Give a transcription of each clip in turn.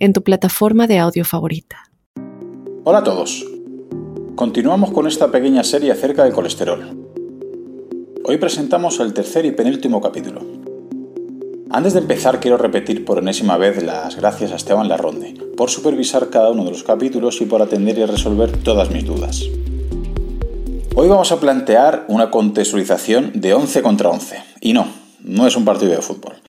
en tu plataforma de audio favorita. Hola a todos. Continuamos con esta pequeña serie acerca del colesterol. Hoy presentamos el tercer y penúltimo capítulo. Antes de empezar quiero repetir por enésima vez las gracias a Esteban Larronde por supervisar cada uno de los capítulos y por atender y resolver todas mis dudas. Hoy vamos a plantear una contextualización de 11 contra 11. Y no, no es un partido de fútbol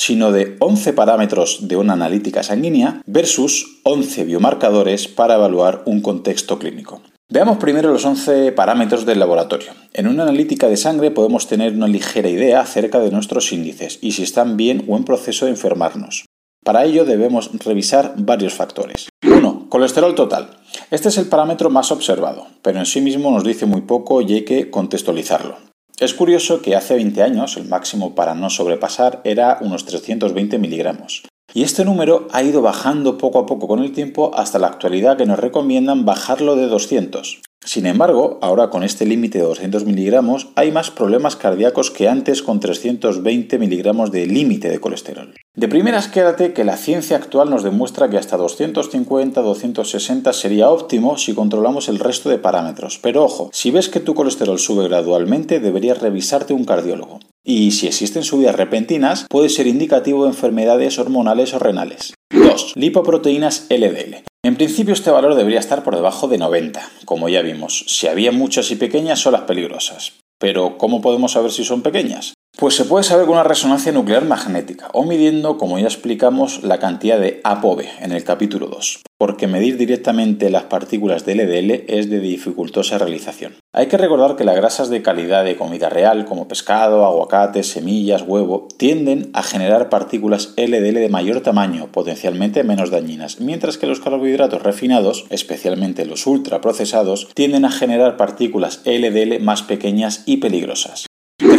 sino de 11 parámetros de una analítica sanguínea versus 11 biomarcadores para evaluar un contexto clínico. Veamos primero los 11 parámetros del laboratorio. En una analítica de sangre podemos tener una ligera idea acerca de nuestros índices y si están bien o en proceso de enfermarnos. Para ello debemos revisar varios factores. 1. Colesterol total. Este es el parámetro más observado, pero en sí mismo nos dice muy poco y hay que contextualizarlo. Es curioso que hace 20 años el máximo para no sobrepasar era unos 320 miligramos. Y este número ha ido bajando poco a poco con el tiempo hasta la actualidad que nos recomiendan bajarlo de 200. Sin embargo, ahora con este límite de 200 miligramos hay más problemas cardíacos que antes con 320 miligramos de límite de colesterol. De primeras quédate que la ciencia actual nos demuestra que hasta 250-260 sería óptimo si controlamos el resto de parámetros. Pero ojo, si ves que tu colesterol sube gradualmente deberías revisarte un cardiólogo. Y si existen subidas repentinas, puede ser indicativo de enfermedades hormonales o renales. 2. Lipoproteínas LDL. En principio este valor debería estar por debajo de 90, como ya vimos. Si había muchas y pequeñas son las peligrosas. Pero ¿cómo podemos saber si son pequeñas? Pues se puede saber con una resonancia nuclear magnética o midiendo, como ya explicamos, la cantidad de ApoB en el capítulo 2, porque medir directamente las partículas de LDL es de dificultosa realización. Hay que recordar que las grasas de calidad de comida real, como pescado, aguacate, semillas, huevo, tienden a generar partículas LDL de mayor tamaño, potencialmente menos dañinas, mientras que los carbohidratos refinados, especialmente los ultraprocesados, tienden a generar partículas LDL más pequeñas y peligrosas.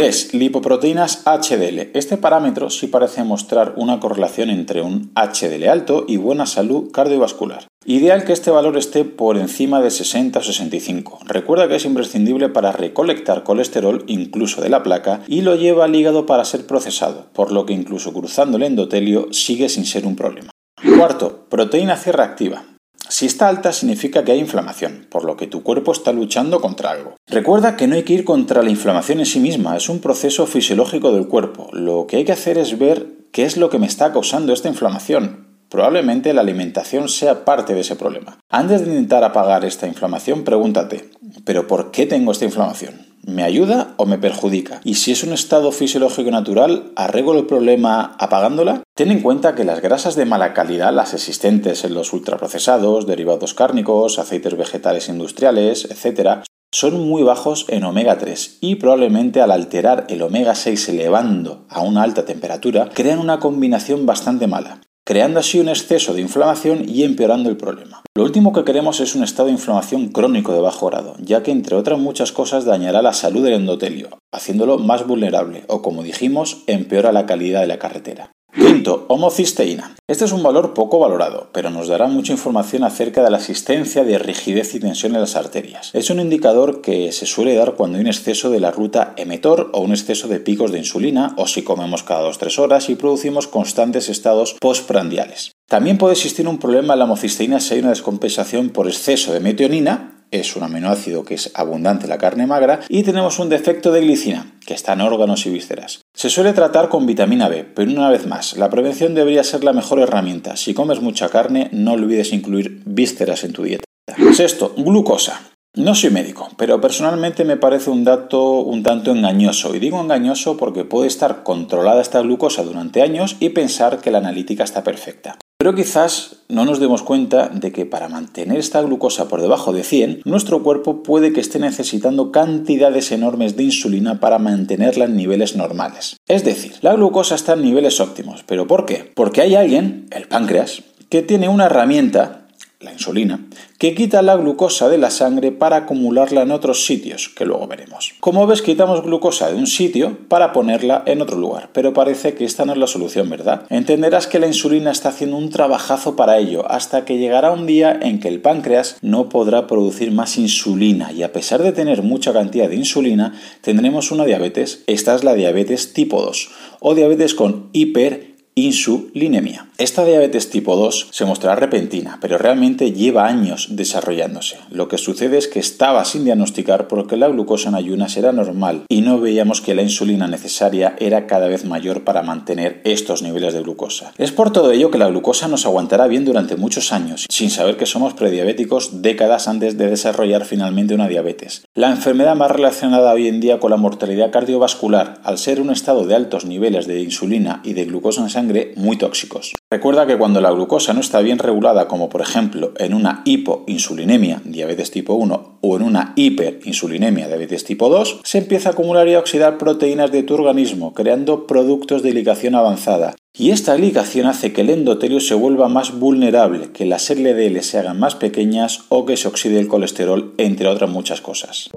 3. Lipoproteínas HDL. Este parámetro sí parece mostrar una correlación entre un HDL alto y buena salud cardiovascular. Ideal que este valor esté por encima de 60 o 65. Recuerda que es imprescindible para recolectar colesterol incluso de la placa y lo lleva al hígado para ser procesado, por lo que incluso cruzando el endotelio sigue sin ser un problema. Cuarto, proteína C reactiva. Si está alta significa que hay inflamación, por lo que tu cuerpo está luchando contra algo. Recuerda que no hay que ir contra la inflamación en sí misma, es un proceso fisiológico del cuerpo. Lo que hay que hacer es ver qué es lo que me está causando esta inflamación. Probablemente la alimentación sea parte de ese problema. Antes de intentar apagar esta inflamación, pregúntate, ¿pero por qué tengo esta inflamación? ¿Me ayuda o me perjudica? Y si es un estado fisiológico natural, ¿arreglo el problema apagándola? Ten en cuenta que las grasas de mala calidad, las existentes en los ultraprocesados, derivados cárnicos, aceites vegetales industriales, etc., son muy bajos en omega 3 y probablemente al alterar el omega 6 elevando a una alta temperatura crean una combinación bastante mala creando así un exceso de inflamación y empeorando el problema. Lo último que queremos es un estado de inflamación crónico de bajo grado, ya que entre otras muchas cosas dañará la salud del endotelio, haciéndolo más vulnerable o como dijimos, empeora la calidad de la carretera. Quinto, homocisteína. Este es un valor poco valorado, pero nos dará mucha información acerca de la existencia de rigidez y tensión en las arterias. Es un indicador que se suele dar cuando hay un exceso de la ruta emetor o un exceso de picos de insulina o si comemos cada 2-3 horas y producimos constantes estados postprandiales. También puede existir un problema en la homocisteína si hay una descompensación por exceso de metionina es un aminoácido que es abundante en la carne magra, y tenemos un defecto de glicina, que está en órganos y vísceras. Se suele tratar con vitamina B, pero una vez más, la prevención debería ser la mejor herramienta. Si comes mucha carne, no olvides incluir vísceras en tu dieta. Sexto, glucosa. No soy médico, pero personalmente me parece un dato un tanto engañoso. Y digo engañoso porque puede estar controlada esta glucosa durante años y pensar que la analítica está perfecta. Pero quizás no nos demos cuenta de que para mantener esta glucosa por debajo de 100, nuestro cuerpo puede que esté necesitando cantidades enormes de insulina para mantenerla en niveles normales. Es decir, la glucosa está en niveles óptimos. ¿Pero por qué? Porque hay alguien, el páncreas, que tiene una herramienta la insulina, que quita la glucosa de la sangre para acumularla en otros sitios, que luego veremos. Como ves, quitamos glucosa de un sitio para ponerla en otro lugar, pero parece que esta no es la solución, ¿verdad? Entenderás que la insulina está haciendo un trabajazo para ello, hasta que llegará un día en que el páncreas no podrá producir más insulina y a pesar de tener mucha cantidad de insulina, tendremos una diabetes. Esta es la diabetes tipo 2 o diabetes con hiper insulinemia. Esta diabetes tipo 2 se mostrará repentina, pero realmente lleva años desarrollándose. Lo que sucede es que estaba sin diagnosticar porque la glucosa en ayunas era normal y no veíamos que la insulina necesaria era cada vez mayor para mantener estos niveles de glucosa. Es por todo ello que la glucosa nos aguantará bien durante muchos años, sin saber que somos prediabéticos décadas antes de desarrollar finalmente una diabetes. La enfermedad más relacionada hoy en día con la mortalidad cardiovascular, al ser un estado de altos niveles de insulina y de glucosa en sangre, muy tóxicos. Recuerda que cuando la glucosa no está bien regulada, como por ejemplo en una hipoinsulinemia, diabetes tipo 1, o en una hiperinsulinemia, diabetes tipo 2, se empieza a acumular y a oxidar proteínas de tu organismo, creando productos de ligación avanzada. Y esta ligación hace que el endotelio se vuelva más vulnerable, que las LDL se hagan más pequeñas o que se oxide el colesterol, entre otras muchas cosas.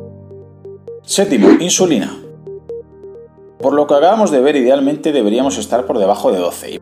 Séptimo, insulina. Por lo que acabamos de ver, idealmente deberíamos estar por debajo de 12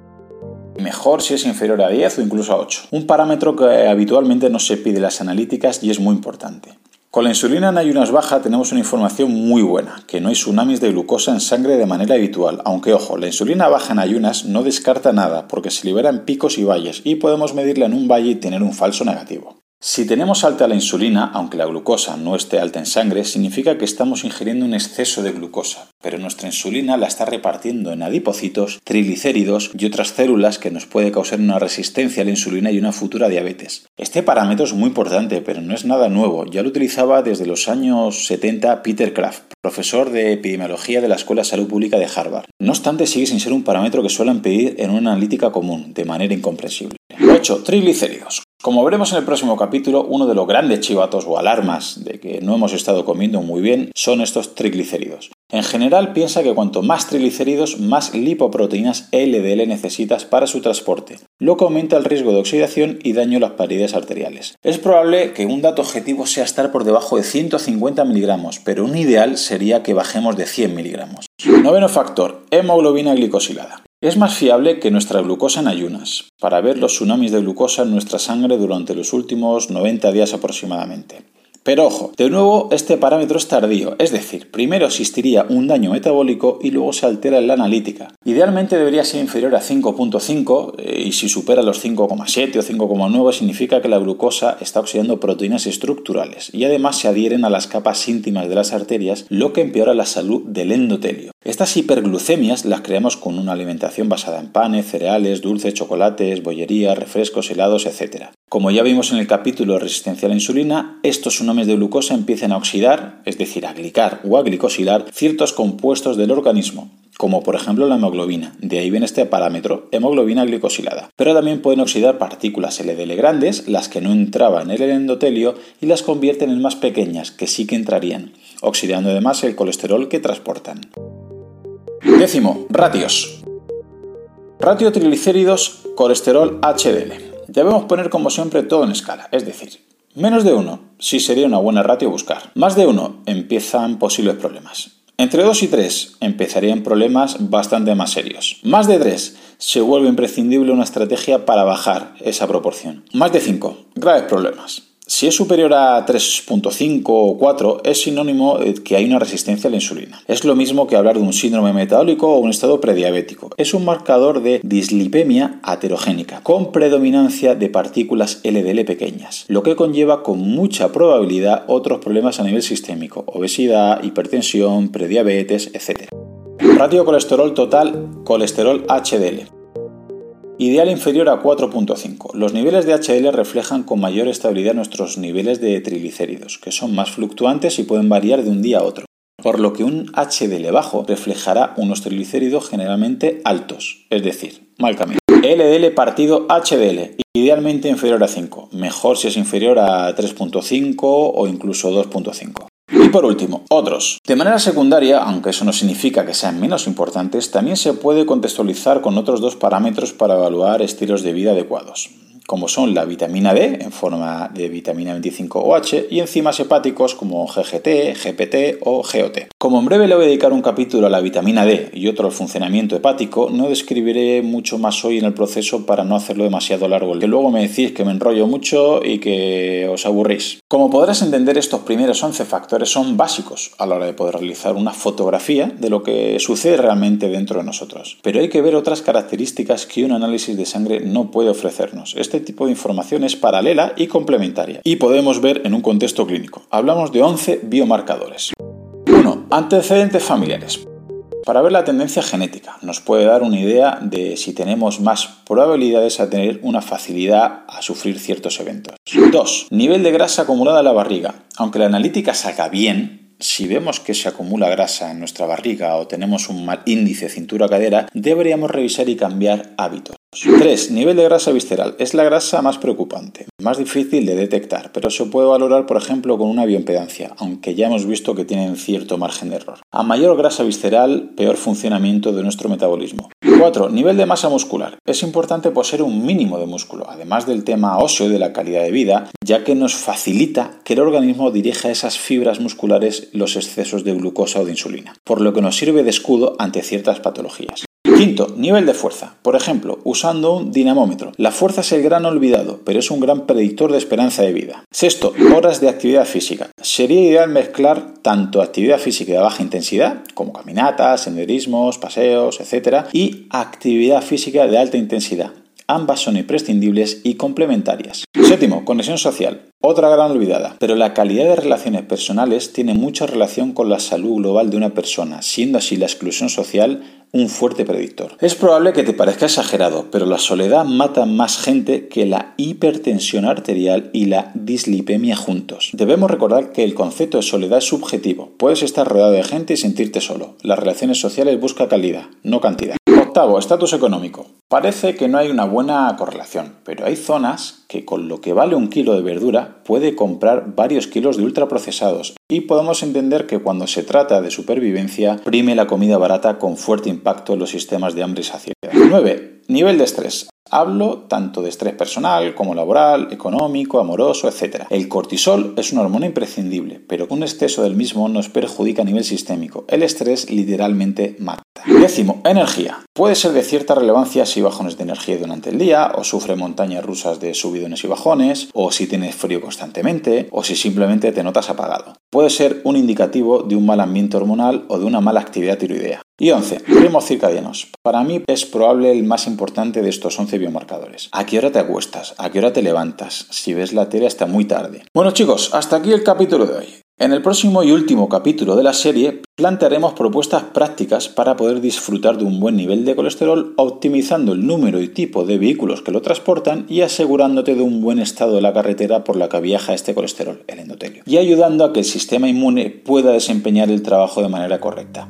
mejor si es inferior a 10 o incluso a 8, un parámetro que habitualmente no se pide en las analíticas y es muy importante. Con la insulina en ayunas baja tenemos una información muy buena, que no hay tsunamis de glucosa en sangre de manera habitual, aunque ojo, la insulina baja en ayunas no descarta nada porque se libera en picos y valles y podemos medirla en un valle y tener un falso negativo. Si tenemos alta la insulina, aunque la glucosa no esté alta en sangre, significa que estamos ingiriendo un exceso de glucosa, pero nuestra insulina la está repartiendo en adipocitos, triglicéridos y otras células que nos puede causar una resistencia a la insulina y una futura diabetes. Este parámetro es muy importante, pero no es nada nuevo, ya lo utilizaba desde los años 70 Peter Kraft, profesor de epidemiología de la Escuela de Salud Pública de Harvard. No obstante, sigue sin ser un parámetro que suelen pedir en una analítica común, de manera incomprensible. 8. Triglicéridos. Como veremos en el próximo capítulo, uno de los grandes chivatos o alarmas de que no hemos estado comiendo muy bien son estos triglicéridos. En general piensa que cuanto más triglicéridos, más lipoproteínas LDL necesitas para su transporte, lo que aumenta el riesgo de oxidación y daño a las paredes arteriales. Es probable que un dato objetivo sea estar por debajo de 150 miligramos, pero un ideal sería que bajemos de 100 miligramos. Noveno factor, hemoglobina glicosilada. Es más fiable que nuestra glucosa en ayunas, para ver los tsunamis de glucosa en nuestra sangre durante los últimos 90 días aproximadamente. Pero ojo, de nuevo este parámetro es tardío, es decir, primero existiría un daño metabólico y luego se altera en la analítica. Idealmente debería ser inferior a 5.5 eh, y si supera los 5,7 o 5,9 significa que la glucosa está oxidando proteínas estructurales y además se adhieren a las capas íntimas de las arterias, lo que empeora la salud del endotelio. Estas hiperglucemias las creamos con una alimentación basada en panes, cereales, dulces, chocolates, bollería, refrescos, helados, etc. Como ya vimos en el capítulo resistencia a la insulina, estos tsunamis de glucosa empiezan a oxidar, es decir, a glicar o a glicosilar ciertos compuestos del organismo, como por ejemplo la hemoglobina. De ahí viene este parámetro, hemoglobina glicosilada. Pero también pueden oxidar partículas LDL grandes, las que no entraban en el endotelio, y las convierten en más pequeñas, que sí que entrarían, oxidando además el colesterol que transportan. Décimo, ratios. Ratio triglicéridos, colesterol HDL. Debemos poner como siempre todo en escala, es decir, menos de uno, sí sería una buena ratio buscar. Más de uno, empiezan posibles problemas. Entre 2 y 3 empezarían problemas bastante más serios. Más de 3 se vuelve imprescindible una estrategia para bajar esa proporción. Más de 5, graves problemas. Si es superior a 3.5 o 4 es sinónimo que hay una resistencia a la insulina. Es lo mismo que hablar de un síndrome metabólico o un estado prediabético. Es un marcador de dislipemia aterogénica con predominancia de partículas LDL pequeñas, lo que conlleva con mucha probabilidad otros problemas a nivel sistémico, obesidad, hipertensión, prediabetes, etc. Ratio colesterol total, colesterol HDL. Ideal inferior a 4.5. Los niveles de HDL reflejan con mayor estabilidad nuestros niveles de triglicéridos, que son más fluctuantes y pueden variar de un día a otro. Por lo que un HDL bajo reflejará unos triglicéridos generalmente altos, es decir, mal camino. LDL partido HDL, idealmente inferior a 5, mejor si es inferior a 3.5 o incluso 2.5. Y por último, otros. De manera secundaria, aunque eso no significa que sean menos importantes, también se puede contextualizar con otros dos parámetros para evaluar estilos de vida adecuados. Como son la vitamina D en forma de vitamina 25OH y enzimas hepáticos como GGT, GPT o GOT. Como en breve le voy a dedicar un capítulo a la vitamina D y otro al funcionamiento hepático, no describiré mucho más hoy en el proceso para no hacerlo demasiado largo, que luego me decís que me enrollo mucho y que os aburrís. Como podrás entender, estos primeros 11 factores son básicos a la hora de poder realizar una fotografía de lo que sucede realmente dentro de nosotros. Pero hay que ver otras características que un análisis de sangre no puede ofrecernos. Tipo de información es paralela y complementaria y podemos ver en un contexto clínico. Hablamos de 11 biomarcadores. 1. Antecedentes familiares. Para ver la tendencia genética nos puede dar una idea de si tenemos más probabilidades a tener una facilidad a sufrir ciertos eventos. 2. Nivel de grasa acumulada en la barriga. Aunque la analítica saca bien, si vemos que se acumula grasa en nuestra barriga o tenemos un mal índice cintura-cadera, deberíamos revisar y cambiar hábitos. 3. Nivel de grasa visceral. Es la grasa más preocupante, más difícil de detectar, pero se puede valorar, por ejemplo, con una bioimpedancia, aunque ya hemos visto que tienen cierto margen de error. A mayor grasa visceral, peor funcionamiento de nuestro metabolismo. 4. Nivel de masa muscular. Es importante poseer un mínimo de músculo, además del tema óseo y de la calidad de vida, ya que nos facilita que el organismo dirija esas fibras musculares los excesos de glucosa o de insulina, por lo que nos sirve de escudo ante ciertas patologías. Quinto, nivel de fuerza. Por ejemplo, usando un dinamómetro. La fuerza es el gran olvidado, pero es un gran predictor de esperanza de vida. Sexto, horas de actividad física. Sería ideal mezclar tanto actividad física de baja intensidad, como caminatas, senderismos, paseos, etc., y actividad física de alta intensidad. Ambas son imprescindibles y complementarias. Séptimo, conexión social. Otra gran olvidada, pero la calidad de relaciones personales tiene mucha relación con la salud global de una persona, siendo así la exclusión social un fuerte predictor. Es probable que te parezca exagerado, pero la soledad mata más gente que la hipertensión arterial y la dislipemia juntos. Debemos recordar que el concepto de soledad es subjetivo. Puedes estar rodeado de gente y sentirte solo. Las relaciones sociales buscan calidad, no cantidad. Octavo, estatus económico. Parece que no hay una buena correlación, pero hay zonas que con lo que vale un kilo de verdura puede comprar varios kilos de ultraprocesados y podemos entender que cuando se trata de supervivencia prime la comida barata con fuerte impacto en los sistemas de hambre y saciedad. 9. Nivel de estrés. Hablo tanto de estrés personal como laboral, económico, amoroso, etc. El cortisol es una hormona imprescindible, pero un exceso del mismo nos perjudica a nivel sistémico. El estrés literalmente mata. Décimo, energía. Puede ser de cierta relevancia si bajones de energía durante el día, o sufre montañas rusas de subidones y bajones, o si tienes frío constantemente, o si simplemente te notas apagado. Puede ser un indicativo de un mal ambiente hormonal o de una mala actividad tiroidea. Y 11. Ritmos circadianos. Para mí es probable el más importante de estos 11 biomarcadores. ¿A qué hora te acuestas? ¿A qué hora te levantas? Si ves la tele hasta muy tarde. Bueno chicos, hasta aquí el capítulo de hoy. En el próximo y último capítulo de la serie plantearemos propuestas prácticas para poder disfrutar de un buen nivel de colesterol optimizando el número y tipo de vehículos que lo transportan y asegurándote de un buen estado de la carretera por la que viaja este colesterol, el endotelio, y ayudando a que el sistema inmune pueda desempeñar el trabajo de manera correcta.